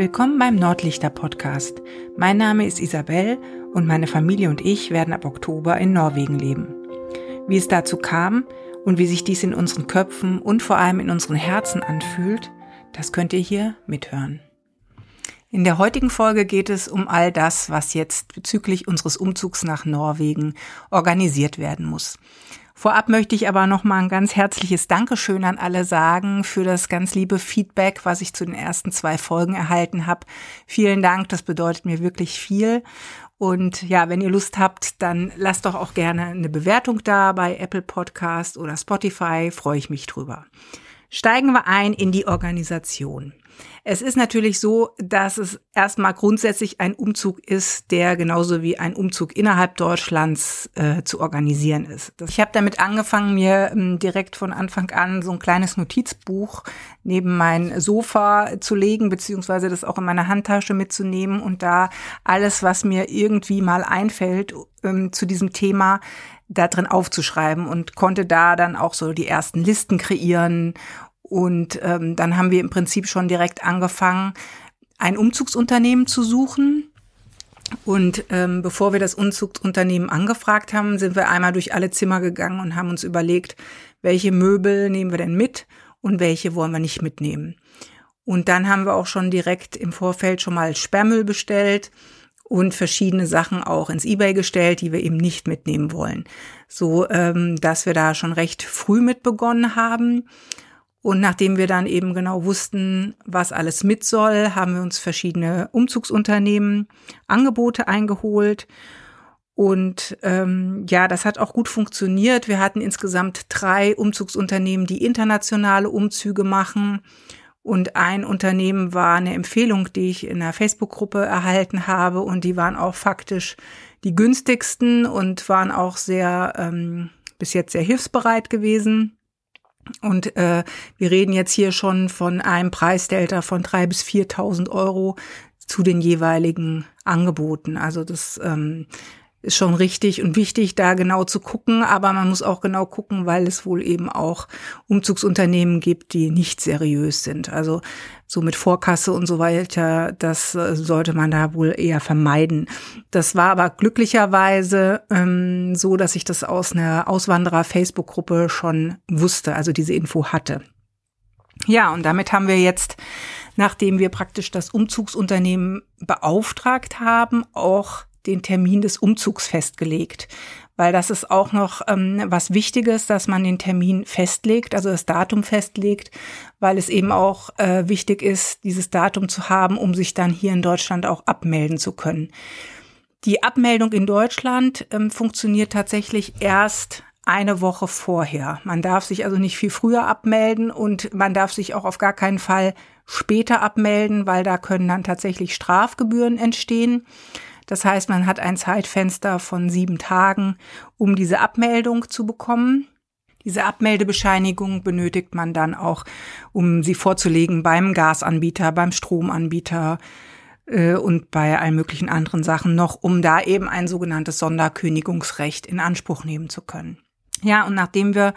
Willkommen beim Nordlichter Podcast. Mein Name ist Isabel und meine Familie und ich werden ab Oktober in Norwegen leben. Wie es dazu kam und wie sich dies in unseren Köpfen und vor allem in unseren Herzen anfühlt, das könnt ihr hier mithören. In der heutigen Folge geht es um all das, was jetzt bezüglich unseres Umzugs nach Norwegen organisiert werden muss. Vorab möchte ich aber noch mal ein ganz herzliches Dankeschön an alle sagen für das ganz liebe Feedback, was ich zu den ersten zwei Folgen erhalten habe. Vielen Dank, das bedeutet mir wirklich viel. Und ja, wenn ihr Lust habt, dann lasst doch auch gerne eine Bewertung da bei Apple Podcast oder Spotify, freue ich mich drüber. Steigen wir ein in die Organisation. Es ist natürlich so, dass es erstmal grundsätzlich ein Umzug ist, der genauso wie ein Umzug innerhalb Deutschlands äh, zu organisieren ist. Ich habe damit angefangen, mir ähm, direkt von Anfang an so ein kleines Notizbuch neben mein Sofa zu legen, beziehungsweise das auch in meine Handtasche mitzunehmen und da alles, was mir irgendwie mal einfällt ähm, zu diesem Thema, da drin aufzuschreiben und konnte da dann auch so die ersten Listen kreieren und ähm, dann haben wir im Prinzip schon direkt angefangen, ein Umzugsunternehmen zu suchen. Und ähm, bevor wir das Umzugsunternehmen angefragt haben, sind wir einmal durch alle Zimmer gegangen und haben uns überlegt, welche Möbel nehmen wir denn mit und welche wollen wir nicht mitnehmen. Und dann haben wir auch schon direkt im Vorfeld schon mal Sperrmüll bestellt und verschiedene Sachen auch ins eBay gestellt, die wir eben nicht mitnehmen wollen. So, ähm, dass wir da schon recht früh mit begonnen haben. Und nachdem wir dann eben genau wussten, was alles mit soll, haben wir uns verschiedene Umzugsunternehmen Angebote eingeholt. Und ähm, ja, das hat auch gut funktioniert. Wir hatten insgesamt drei Umzugsunternehmen, die internationale Umzüge machen. Und ein Unternehmen war eine Empfehlung, die ich in einer Facebook-Gruppe erhalten habe. Und die waren auch faktisch die günstigsten und waren auch sehr ähm, bis jetzt sehr hilfsbereit gewesen. Und äh, wir reden jetzt hier schon von einem Preisdelta von drei bis 4.000 Euro zu den jeweiligen Angeboten. Also das ähm, ist schon richtig und wichtig, da genau zu gucken. Aber man muss auch genau gucken, weil es wohl eben auch Umzugsunternehmen gibt, die nicht seriös sind. Also so mit Vorkasse und so weiter, das äh, sollte man da wohl eher vermeiden. Das war aber glücklicherweise ähm, so, dass ich das aus einer Auswanderer-Facebook-Gruppe schon wusste, also diese Info hatte. Ja, und damit haben wir jetzt, nachdem wir praktisch das Umzugsunternehmen beauftragt haben, auch den Termin des Umzugs festgelegt, weil das ist auch noch ähm, was Wichtiges, dass man den Termin festlegt, also das Datum festlegt, weil es eben auch äh, wichtig ist, dieses Datum zu haben, um sich dann hier in Deutschland auch abmelden zu können. Die Abmeldung in Deutschland ähm, funktioniert tatsächlich erst eine Woche vorher. Man darf sich also nicht viel früher abmelden und man darf sich auch auf gar keinen Fall später abmelden, weil da können dann tatsächlich Strafgebühren entstehen. Das heißt, man hat ein Zeitfenster von sieben Tagen, um diese Abmeldung zu bekommen. Diese Abmeldebescheinigung benötigt man dann auch, um sie vorzulegen beim Gasanbieter, beim Stromanbieter äh, und bei allen möglichen anderen Sachen noch, um da eben ein sogenanntes Sonderkündigungsrecht in Anspruch nehmen zu können. Ja, und nachdem wir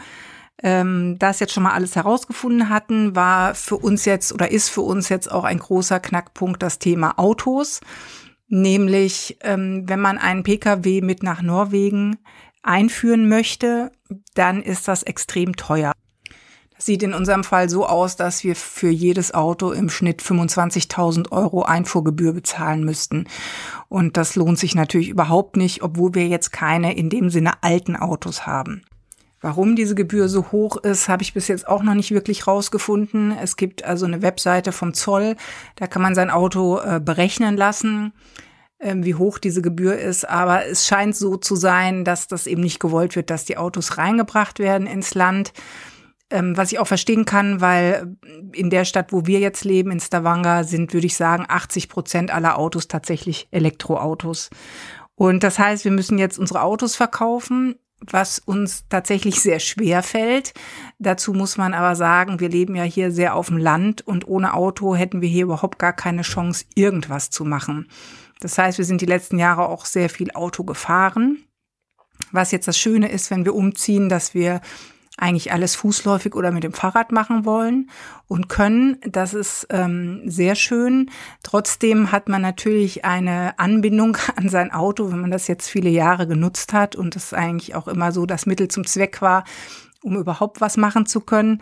ähm, das jetzt schon mal alles herausgefunden hatten, war für uns jetzt oder ist für uns jetzt auch ein großer Knackpunkt das Thema Autos. Nämlich, ähm, wenn man einen Pkw mit nach Norwegen einführen möchte, dann ist das extrem teuer. Das sieht in unserem Fall so aus, dass wir für jedes Auto im Schnitt 25.000 Euro Einfuhrgebühr bezahlen müssten. Und das lohnt sich natürlich überhaupt nicht, obwohl wir jetzt keine in dem Sinne alten Autos haben. Warum diese Gebühr so hoch ist, habe ich bis jetzt auch noch nicht wirklich rausgefunden. Es gibt also eine Webseite vom Zoll, da kann man sein Auto äh, berechnen lassen, äh, wie hoch diese Gebühr ist. Aber es scheint so zu sein, dass das eben nicht gewollt wird, dass die Autos reingebracht werden ins Land. Ähm, was ich auch verstehen kann, weil in der Stadt, wo wir jetzt leben, in Stavanger, sind, würde ich sagen, 80 Prozent aller Autos tatsächlich Elektroautos. Und das heißt, wir müssen jetzt unsere Autos verkaufen was uns tatsächlich sehr schwer fällt. Dazu muss man aber sagen, wir leben ja hier sehr auf dem Land und ohne Auto hätten wir hier überhaupt gar keine Chance, irgendwas zu machen. Das heißt, wir sind die letzten Jahre auch sehr viel Auto gefahren. Was jetzt das Schöne ist, wenn wir umziehen, dass wir eigentlich alles fußläufig oder mit dem Fahrrad machen wollen und können. Das ist ähm, sehr schön. Trotzdem hat man natürlich eine Anbindung an sein Auto, wenn man das jetzt viele Jahre genutzt hat und das eigentlich auch immer so das Mittel zum Zweck war, um überhaupt was machen zu können.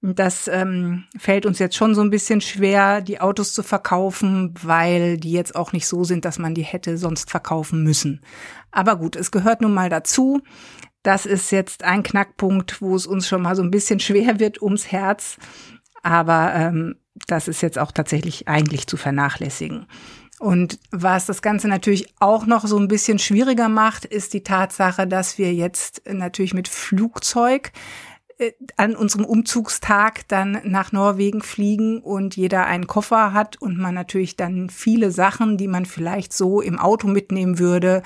Das ähm, fällt uns jetzt schon so ein bisschen schwer, die Autos zu verkaufen, weil die jetzt auch nicht so sind, dass man die hätte sonst verkaufen müssen. Aber gut, es gehört nun mal dazu. Das ist jetzt ein Knackpunkt, wo es uns schon mal so ein bisschen schwer wird ums Herz. Aber ähm, das ist jetzt auch tatsächlich eigentlich zu vernachlässigen. Und was das Ganze natürlich auch noch so ein bisschen schwieriger macht, ist die Tatsache, dass wir jetzt natürlich mit Flugzeug an unserem Umzugstag dann nach Norwegen fliegen und jeder einen Koffer hat und man natürlich dann viele Sachen, die man vielleicht so im Auto mitnehmen würde,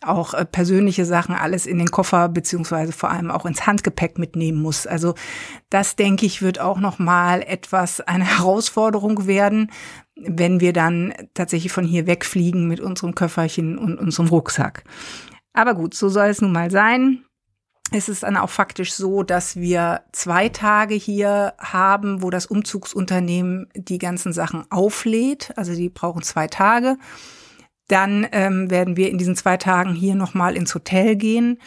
auch äh, persönliche Sachen alles in den Koffer beziehungsweise vor allem auch ins Handgepäck mitnehmen muss. Also das denke ich wird auch noch mal etwas eine Herausforderung werden, wenn wir dann tatsächlich von hier wegfliegen mit unserem Köfferchen und unserem Rucksack. Aber gut, so soll es nun mal sein ist es dann auch faktisch so, dass wir zwei Tage hier haben, wo das Umzugsunternehmen die ganzen Sachen auflädt. Also die brauchen zwei Tage. Dann ähm, werden wir in diesen zwei Tagen hier nochmal ins Hotel gehen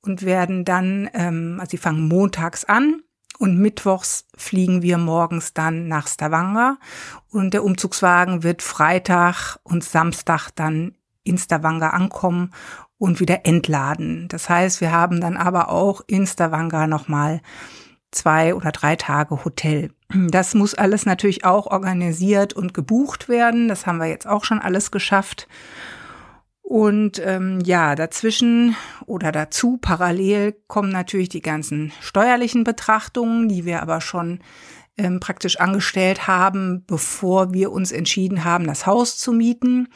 und werden dann, ähm, also sie fangen montags an und mittwochs fliegen wir morgens dann nach Stavanger und der Umzugswagen wird Freitag und Samstag dann in Stavanger ankommen und wieder entladen. Das heißt, wir haben dann aber auch in Stavanger nochmal zwei oder drei Tage Hotel. Das muss alles natürlich auch organisiert und gebucht werden. Das haben wir jetzt auch schon alles geschafft. Und ähm, ja, dazwischen oder dazu parallel kommen natürlich die ganzen steuerlichen Betrachtungen, die wir aber schon ähm, praktisch angestellt haben, bevor wir uns entschieden haben, das Haus zu mieten.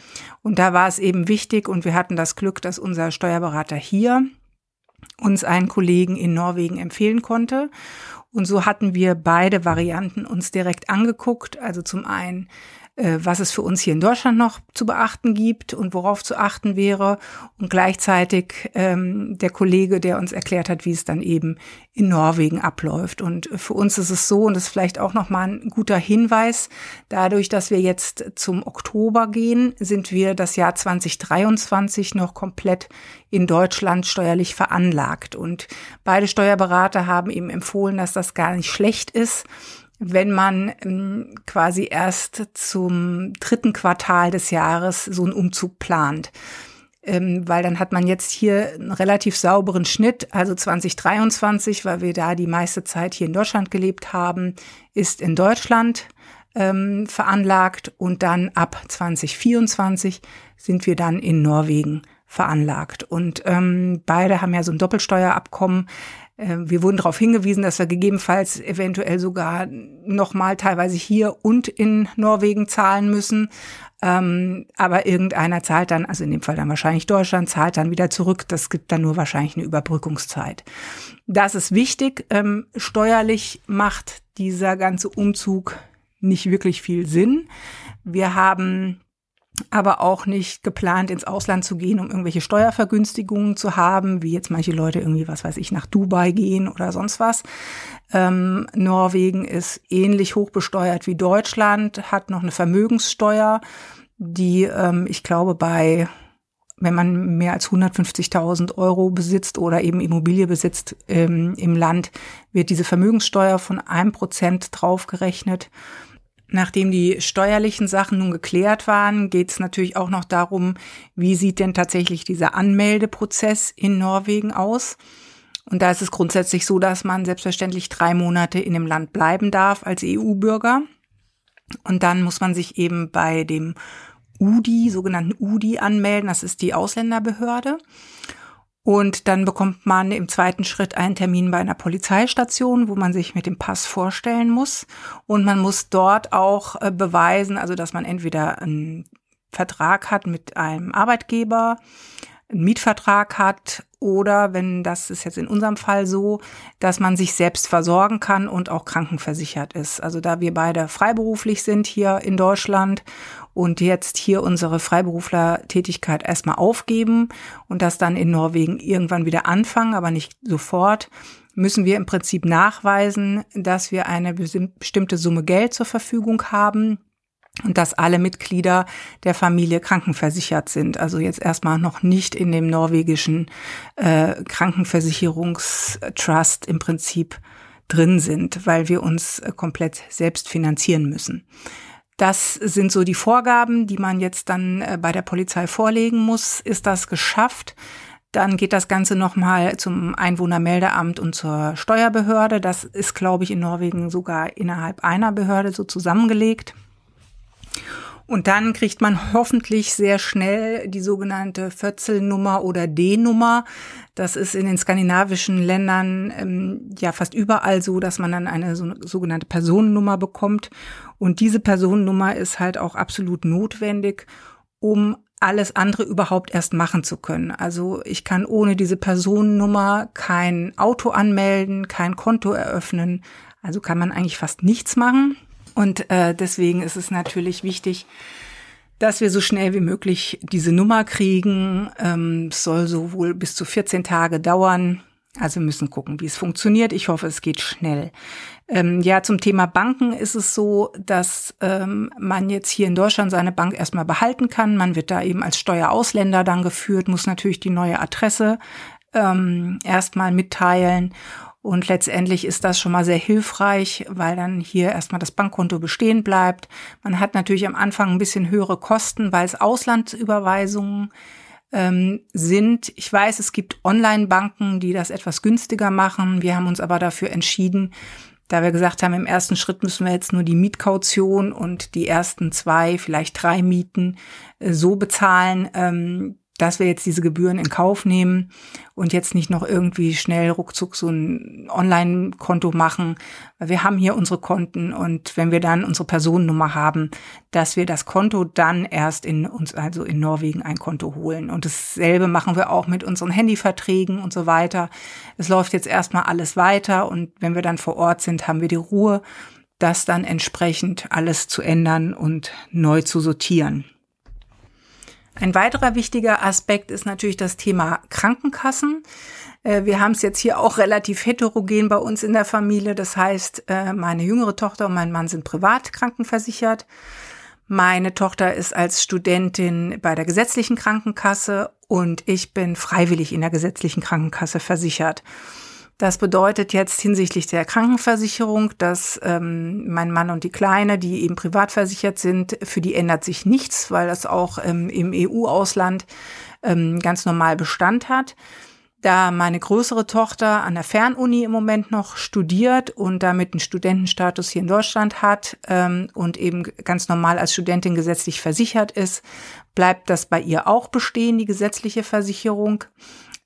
Und da war es eben wichtig und wir hatten das Glück, dass unser Steuerberater hier uns einen Kollegen in Norwegen empfehlen konnte. Und so hatten wir beide Varianten uns direkt angeguckt. Also zum einen was es für uns hier in Deutschland noch zu beachten gibt und worauf zu achten wäre. Und gleichzeitig ähm, der Kollege, der uns erklärt hat, wie es dann eben in Norwegen abläuft. Und für uns ist es so, und das ist vielleicht auch nochmal ein guter Hinweis, dadurch, dass wir jetzt zum Oktober gehen, sind wir das Jahr 2023 noch komplett in Deutschland steuerlich veranlagt. Und beide Steuerberater haben eben empfohlen, dass das gar nicht schlecht ist, wenn man ähm, quasi erst zum dritten Quartal des Jahres so einen Umzug plant. Ähm, weil dann hat man jetzt hier einen relativ sauberen Schnitt. Also 2023, weil wir da die meiste Zeit hier in Deutschland gelebt haben, ist in Deutschland ähm, veranlagt und dann ab 2024 sind wir dann in Norwegen veranlagt. Und ähm, beide haben ja so ein Doppelsteuerabkommen. Ähm, wir wurden darauf hingewiesen, dass wir gegebenenfalls eventuell sogar nochmal teilweise hier und in Norwegen zahlen müssen. Ähm, aber irgendeiner zahlt dann, also in dem Fall dann wahrscheinlich Deutschland, zahlt dann wieder zurück. Das gibt dann nur wahrscheinlich eine Überbrückungszeit. Das ist wichtig. Ähm, steuerlich macht dieser ganze Umzug nicht wirklich viel Sinn. Wir haben aber auch nicht geplant, ins Ausland zu gehen, um irgendwelche Steuervergünstigungen zu haben, wie jetzt manche Leute irgendwie, was weiß ich, nach Dubai gehen oder sonst was. Ähm, Norwegen ist ähnlich hoch besteuert wie Deutschland, hat noch eine Vermögenssteuer, die ähm, ich glaube bei wenn man mehr als 150.000 Euro besitzt oder eben Immobilie besitzt ähm, im Land, wird diese Vermögenssteuer von einem Prozent draufgerechnet. Nachdem die steuerlichen Sachen nun geklärt waren, geht es natürlich auch noch darum, wie sieht denn tatsächlich dieser Anmeldeprozess in Norwegen aus. Und da ist es grundsätzlich so, dass man selbstverständlich drei Monate in dem Land bleiben darf als EU-Bürger. Und dann muss man sich eben bei dem UDI, sogenannten UDI, anmelden. Das ist die Ausländerbehörde. Und dann bekommt man im zweiten Schritt einen Termin bei einer Polizeistation, wo man sich mit dem Pass vorstellen muss. Und man muss dort auch äh, beweisen, also dass man entweder einen Vertrag hat mit einem Arbeitgeber, einen Mietvertrag hat oder wenn das ist jetzt in unserem Fall so, dass man sich selbst versorgen kann und auch krankenversichert ist. Also da wir beide freiberuflich sind hier in Deutschland und jetzt hier unsere Freiberuflertätigkeit erstmal aufgeben und das dann in Norwegen irgendwann wieder anfangen, aber nicht sofort, müssen wir im Prinzip nachweisen, dass wir eine bestimmte Summe Geld zur Verfügung haben und dass alle Mitglieder der Familie krankenversichert sind. Also jetzt erstmal noch nicht in dem norwegischen äh, Krankenversicherungstrust im Prinzip drin sind, weil wir uns äh, komplett selbst finanzieren müssen. Das sind so die Vorgaben, die man jetzt dann äh, bei der Polizei vorlegen muss. Ist das geschafft? Dann geht das Ganze nochmal zum Einwohnermeldeamt und zur Steuerbehörde. Das ist, glaube ich, in Norwegen sogar innerhalb einer Behörde so zusammengelegt. Und dann kriegt man hoffentlich sehr schnell die sogenannte Vierzelnummer oder D-Nummer. Das ist in den skandinavischen Ländern ähm, ja fast überall so, dass man dann eine so, sogenannte Personennummer bekommt. Und diese Personennummer ist halt auch absolut notwendig, um alles andere überhaupt erst machen zu können. Also ich kann ohne diese Personennummer kein Auto anmelden, kein Konto eröffnen. Also kann man eigentlich fast nichts machen. Und äh, deswegen ist es natürlich wichtig, dass wir so schnell wie möglich diese Nummer kriegen. Ähm, es soll so wohl bis zu 14 Tage dauern. Also wir müssen gucken, wie es funktioniert. Ich hoffe, es geht schnell. Ähm, ja, zum Thema Banken ist es so, dass ähm, man jetzt hier in Deutschland seine Bank erstmal behalten kann. Man wird da eben als Steuerausländer dann geführt, muss natürlich die neue Adresse ähm, erstmal mitteilen. Und letztendlich ist das schon mal sehr hilfreich, weil dann hier erstmal das Bankkonto bestehen bleibt. Man hat natürlich am Anfang ein bisschen höhere Kosten, weil es Auslandsüberweisungen ähm, sind. Ich weiß, es gibt Online-Banken, die das etwas günstiger machen. Wir haben uns aber dafür entschieden, da wir gesagt haben, im ersten Schritt müssen wir jetzt nur die Mietkaution und die ersten zwei, vielleicht drei Mieten äh, so bezahlen, ähm, dass wir jetzt diese Gebühren in Kauf nehmen und jetzt nicht noch irgendwie schnell ruckzuck so ein Online-Konto machen, wir haben hier unsere Konten und wenn wir dann unsere Personennummer haben, dass wir das Konto dann erst in uns, also in Norwegen ein Konto holen. Und dasselbe machen wir auch mit unseren Handyverträgen und so weiter. Es läuft jetzt erstmal alles weiter und wenn wir dann vor Ort sind, haben wir die Ruhe, das dann entsprechend alles zu ändern und neu zu sortieren. Ein weiterer wichtiger Aspekt ist natürlich das Thema Krankenkassen. Äh, wir haben es jetzt hier auch relativ heterogen bei uns in der Familie. Das heißt, äh, meine jüngere Tochter und mein Mann sind privat krankenversichert. Meine Tochter ist als Studentin bei der gesetzlichen Krankenkasse und ich bin freiwillig in der gesetzlichen Krankenkasse versichert. Das bedeutet jetzt hinsichtlich der Krankenversicherung, dass ähm, mein Mann und die Kleine, die eben privat versichert sind, für die ändert sich nichts, weil das auch ähm, im EU-Ausland ähm, ganz normal Bestand hat. Da meine größere Tochter an der Fernuni im Moment noch studiert und damit einen Studentenstatus hier in Deutschland hat ähm, und eben ganz normal als Studentin gesetzlich versichert ist, bleibt das bei ihr auch bestehen, die gesetzliche Versicherung.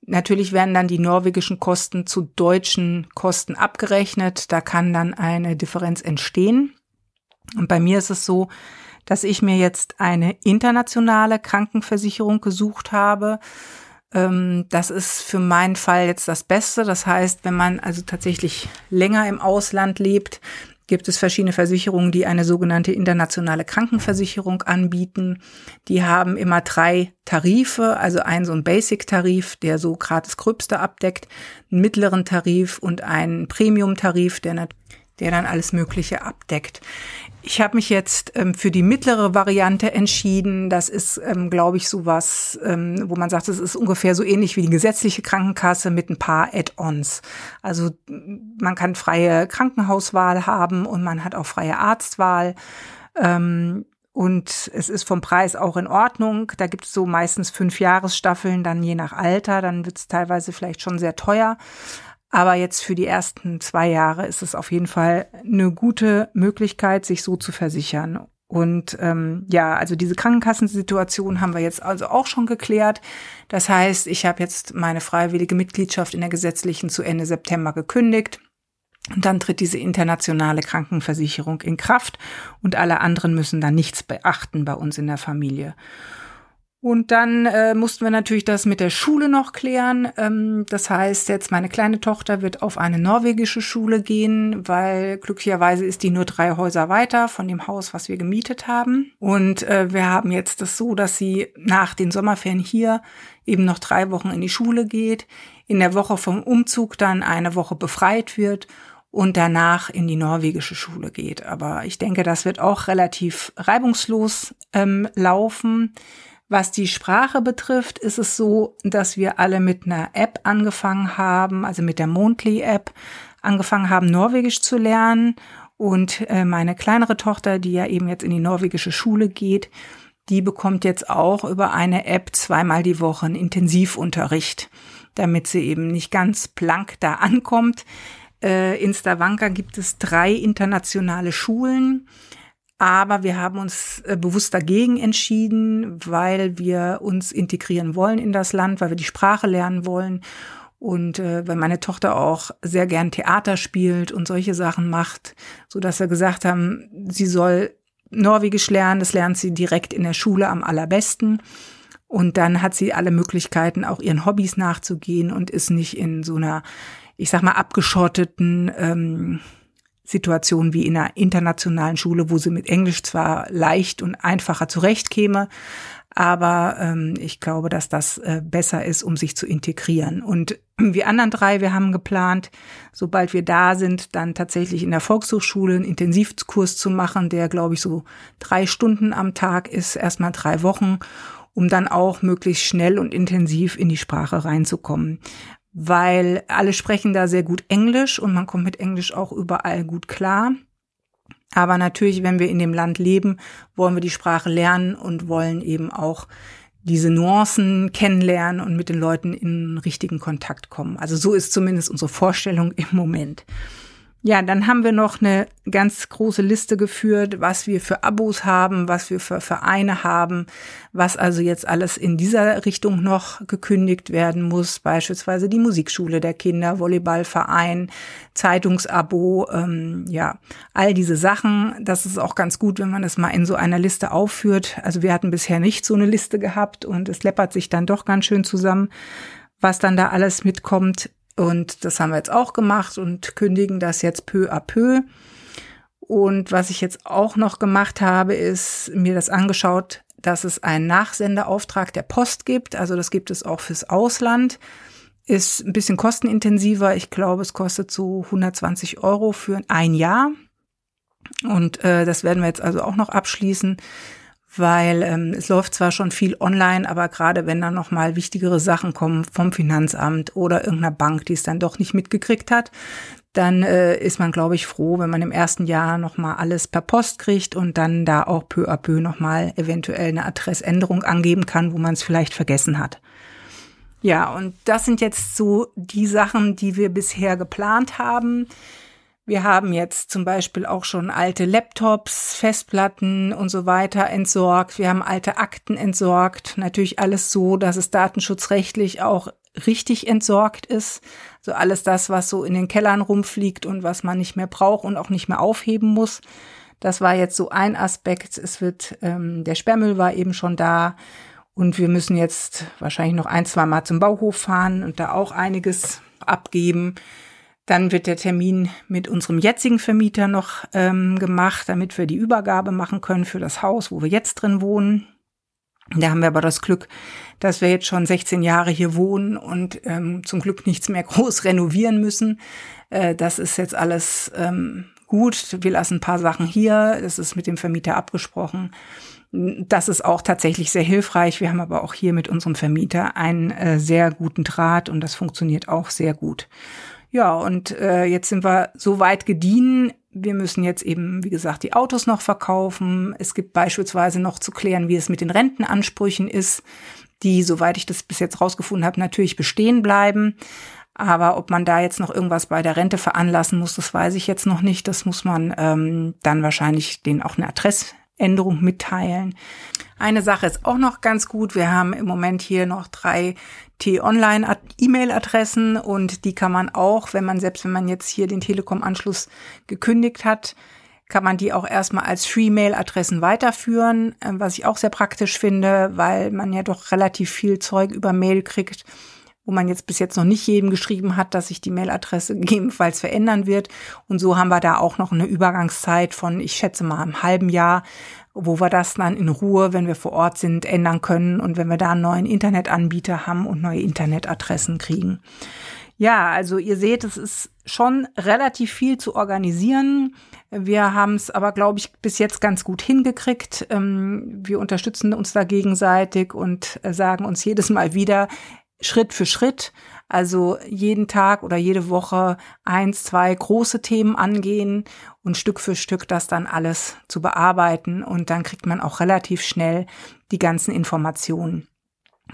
Natürlich werden dann die norwegischen Kosten zu deutschen Kosten abgerechnet. Da kann dann eine Differenz entstehen. Und bei mir ist es so, dass ich mir jetzt eine internationale Krankenversicherung gesucht habe. Ähm, das ist für meinen Fall jetzt das Beste. Das heißt, wenn man also tatsächlich länger im Ausland lebt, gibt es verschiedene Versicherungen, die eine sogenannte internationale Krankenversicherung anbieten. Die haben immer drei Tarife, also einen so ein Basic-Tarif, der so das Gröbste abdeckt, einen mittleren Tarif und einen Premium-Tarif, der, der dann alles Mögliche abdeckt. Ich habe mich jetzt ähm, für die mittlere Variante entschieden. Das ist, ähm, glaube ich, sowas, ähm, wo man sagt, es ist ungefähr so ähnlich wie die gesetzliche Krankenkasse mit ein paar Add-ons. Also man kann freie Krankenhauswahl haben und man hat auch freie Arztwahl. Ähm, und es ist vom Preis auch in Ordnung. Da gibt es so meistens fünf Jahresstaffeln, dann je nach Alter. Dann wird es teilweise vielleicht schon sehr teuer. Aber jetzt für die ersten zwei Jahre ist es auf jeden Fall eine gute Möglichkeit, sich so zu versichern. Und ähm, ja, also diese Krankenkassensituation haben wir jetzt also auch schon geklärt. Das heißt, ich habe jetzt meine freiwillige Mitgliedschaft in der gesetzlichen zu Ende September gekündigt. Und dann tritt diese internationale Krankenversicherung in Kraft und alle anderen müssen dann nichts beachten bei uns in der Familie. Und dann äh, mussten wir natürlich das mit der Schule noch klären. Ähm, das heißt, jetzt meine kleine Tochter wird auf eine norwegische Schule gehen, weil glücklicherweise ist die nur drei Häuser weiter von dem Haus, was wir gemietet haben. Und äh, wir haben jetzt das so, dass sie nach den Sommerferien hier eben noch drei Wochen in die Schule geht, in der Woche vom Umzug dann eine Woche befreit wird und danach in die norwegische Schule geht. Aber ich denke, das wird auch relativ reibungslos ähm, laufen. Was die Sprache betrifft, ist es so, dass wir alle mit einer App angefangen haben, also mit der Mondly-App angefangen haben, Norwegisch zu lernen. Und äh, meine kleinere Tochter, die ja eben jetzt in die norwegische Schule geht, die bekommt jetzt auch über eine App zweimal die Woche einen Intensivunterricht, damit sie eben nicht ganz blank da ankommt. Äh, in Stavanger gibt es drei internationale Schulen. Aber wir haben uns äh, bewusst dagegen entschieden, weil wir uns integrieren wollen in das Land, weil wir die Sprache lernen wollen und äh, weil meine Tochter auch sehr gern Theater spielt und solche Sachen macht, so dass wir gesagt haben, sie soll Norwegisch lernen. Das lernt sie direkt in der Schule am allerbesten. Und dann hat sie alle Möglichkeiten, auch ihren Hobbys nachzugehen und ist nicht in so einer, ich sag mal, abgeschotteten ähm, Situation wie in einer internationalen Schule, wo sie mit Englisch zwar leicht und einfacher zurechtkäme, aber ähm, ich glaube, dass das äh, besser ist, um sich zu integrieren. Und wir anderen drei, wir haben geplant, sobald wir da sind, dann tatsächlich in der Volkshochschule einen Intensivkurs zu machen, der, glaube ich, so drei Stunden am Tag ist, erstmal drei Wochen, um dann auch möglichst schnell und intensiv in die Sprache reinzukommen weil alle sprechen da sehr gut Englisch und man kommt mit Englisch auch überall gut klar. Aber natürlich, wenn wir in dem Land leben, wollen wir die Sprache lernen und wollen eben auch diese Nuancen kennenlernen und mit den Leuten in richtigen Kontakt kommen. Also so ist zumindest unsere Vorstellung im Moment. Ja, dann haben wir noch eine ganz große Liste geführt, was wir für Abos haben, was wir für Vereine haben, was also jetzt alles in dieser Richtung noch gekündigt werden muss. Beispielsweise die Musikschule der Kinder, Volleyballverein, Zeitungsabo, ähm, ja, all diese Sachen. Das ist auch ganz gut, wenn man das mal in so einer Liste aufführt. Also wir hatten bisher nicht so eine Liste gehabt und es läppert sich dann doch ganz schön zusammen, was dann da alles mitkommt. Und das haben wir jetzt auch gemacht und kündigen das jetzt peu à peu. Und was ich jetzt auch noch gemacht habe, ist mir das angeschaut, dass es einen Nachsendeauftrag der Post gibt. Also das gibt es auch fürs Ausland. Ist ein bisschen kostenintensiver. Ich glaube, es kostet so 120 Euro für ein Jahr. Und äh, das werden wir jetzt also auch noch abschließen weil ähm, es läuft zwar schon viel online, aber gerade wenn dann noch mal wichtigere Sachen kommen vom Finanzamt oder irgendeiner Bank, die es dann doch nicht mitgekriegt hat, dann äh, ist man, glaube ich, froh, wenn man im ersten Jahr noch mal alles per Post kriegt und dann da auch peu à peu noch mal eventuell eine Adressänderung angeben kann, wo man es vielleicht vergessen hat. Ja, und das sind jetzt so die Sachen, die wir bisher geplant haben. Wir haben jetzt zum Beispiel auch schon alte Laptops, Festplatten und so weiter entsorgt. Wir haben alte Akten entsorgt. Natürlich alles so, dass es datenschutzrechtlich auch richtig entsorgt ist. So alles das, was so in den Kellern rumfliegt und was man nicht mehr braucht und auch nicht mehr aufheben muss. Das war jetzt so ein Aspekt. Es wird, ähm, der Sperrmüll war eben schon da. Und wir müssen jetzt wahrscheinlich noch ein, zwei Mal zum Bauhof fahren und da auch einiges abgeben. Dann wird der Termin mit unserem jetzigen Vermieter noch ähm, gemacht, damit wir die Übergabe machen können für das Haus, wo wir jetzt drin wohnen. Da haben wir aber das Glück, dass wir jetzt schon 16 Jahre hier wohnen und ähm, zum Glück nichts mehr groß renovieren müssen. Äh, das ist jetzt alles ähm, gut. Wir lassen ein paar Sachen hier. Das ist mit dem Vermieter abgesprochen. Das ist auch tatsächlich sehr hilfreich. Wir haben aber auch hier mit unserem Vermieter einen äh, sehr guten Draht und das funktioniert auch sehr gut. Ja, und äh, jetzt sind wir so weit gediehen. Wir müssen jetzt eben, wie gesagt, die Autos noch verkaufen. Es gibt beispielsweise noch zu klären, wie es mit den Rentenansprüchen ist, die, soweit ich das bis jetzt rausgefunden habe, natürlich bestehen bleiben. Aber ob man da jetzt noch irgendwas bei der Rente veranlassen muss, das weiß ich jetzt noch nicht. Das muss man ähm, dann wahrscheinlich denen auch eine Adressänderung mitteilen. Eine Sache ist auch noch ganz gut. Wir haben im Moment hier noch drei T-Online-E-Mail-Adressen und die kann man auch, wenn man selbst wenn man jetzt hier den Telekom-Anschluss gekündigt hat, kann man die auch erstmal als Free-Mail-Adressen weiterführen, äh, was ich auch sehr praktisch finde, weil man ja doch relativ viel Zeug über Mail kriegt, wo man jetzt bis jetzt noch nicht jedem geschrieben hat, dass sich die Mailadresse gegebenenfalls verändern wird. Und so haben wir da auch noch eine Übergangszeit von, ich schätze mal, einem halben Jahr, wo wir das dann in Ruhe, wenn wir vor Ort sind, ändern können und wenn wir da einen neuen Internetanbieter haben und neue Internetadressen kriegen. Ja, also ihr seht, es ist schon relativ viel zu organisieren. Wir haben es aber, glaube ich, bis jetzt ganz gut hingekriegt. Ähm, wir unterstützen uns da gegenseitig und äh, sagen uns jedes Mal wieder, Schritt für Schritt, also jeden Tag oder jede Woche eins, zwei große Themen angehen und Stück für Stück das dann alles zu bearbeiten und dann kriegt man auch relativ schnell die ganzen Informationen.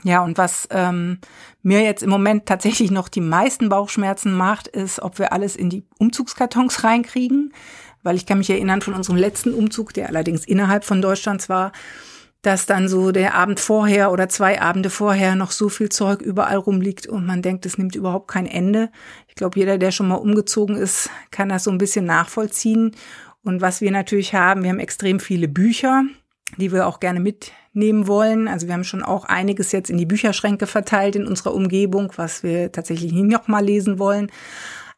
Ja, und was ähm, mir jetzt im Moment tatsächlich noch die meisten Bauchschmerzen macht, ist, ob wir alles in die Umzugskartons reinkriegen, weil ich kann mich erinnern von unserem letzten Umzug, der allerdings innerhalb von Deutschlands war, dass dann so der Abend vorher oder zwei Abende vorher noch so viel Zeug überall rumliegt und man denkt, es nimmt überhaupt kein Ende. Ich glaube, jeder, der schon mal umgezogen ist, kann das so ein bisschen nachvollziehen. Und was wir natürlich haben, wir haben extrem viele Bücher, die wir auch gerne mitnehmen wollen. Also wir haben schon auch einiges jetzt in die Bücherschränke verteilt in unserer Umgebung, was wir tatsächlich nie noch mal lesen wollen.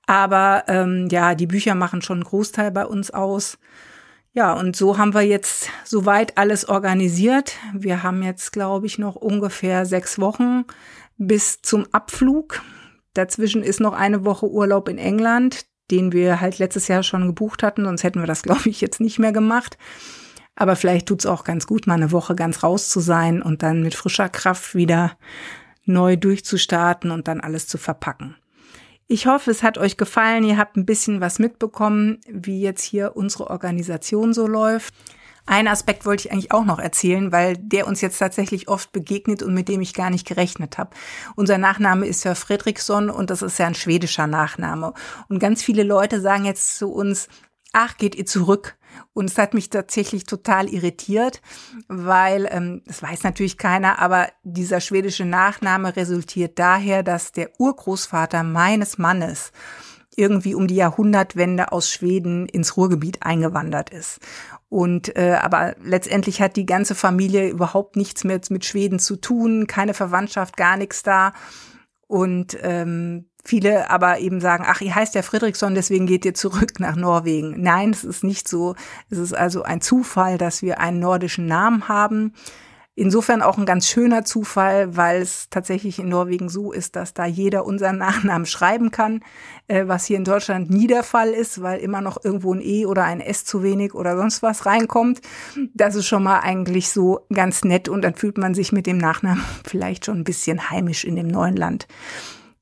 Aber ähm, ja, die Bücher machen schon einen Großteil bei uns aus. Ja, und so haben wir jetzt soweit alles organisiert. Wir haben jetzt, glaube ich, noch ungefähr sechs Wochen bis zum Abflug. Dazwischen ist noch eine Woche Urlaub in England, den wir halt letztes Jahr schon gebucht hatten, sonst hätten wir das, glaube ich, jetzt nicht mehr gemacht. Aber vielleicht tut's auch ganz gut, mal eine Woche ganz raus zu sein und dann mit frischer Kraft wieder neu durchzustarten und dann alles zu verpacken. Ich hoffe, es hat euch gefallen. Ihr habt ein bisschen was mitbekommen, wie jetzt hier unsere Organisation so läuft. Ein Aspekt wollte ich eigentlich auch noch erzählen, weil der uns jetzt tatsächlich oft begegnet und mit dem ich gar nicht gerechnet habe. Unser Nachname ist Sir Fredriksson und das ist ja ein schwedischer Nachname. Und ganz viele Leute sagen jetzt zu uns, ach, geht ihr zurück? Und es hat mich tatsächlich total irritiert, weil, ähm, das weiß natürlich keiner, aber dieser schwedische Nachname resultiert daher, dass der Urgroßvater meines Mannes irgendwie um die Jahrhundertwende aus Schweden ins Ruhrgebiet eingewandert ist. Und äh, aber letztendlich hat die ganze Familie überhaupt nichts mehr mit Schweden zu tun, keine Verwandtschaft, gar nichts da. Und ähm, Viele aber eben sagen, ach, ihr heißt ja Friedrichsson, deswegen geht ihr zurück nach Norwegen. Nein, es ist nicht so. Es ist also ein Zufall, dass wir einen nordischen Namen haben. Insofern auch ein ganz schöner Zufall, weil es tatsächlich in Norwegen so ist, dass da jeder unseren Nachnamen schreiben kann, äh, was hier in Deutschland nie der Fall ist, weil immer noch irgendwo ein E oder ein S zu wenig oder sonst was reinkommt. Das ist schon mal eigentlich so ganz nett und dann fühlt man sich mit dem Nachnamen vielleicht schon ein bisschen heimisch in dem neuen Land.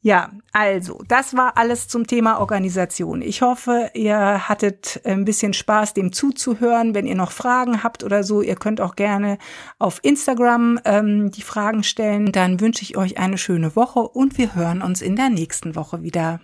Ja, also, das war alles zum Thema Organisation. Ich hoffe, ihr hattet ein bisschen Spaß, dem zuzuhören. Wenn ihr noch Fragen habt oder so, ihr könnt auch gerne auf Instagram ähm, die Fragen stellen. Dann wünsche ich euch eine schöne Woche und wir hören uns in der nächsten Woche wieder.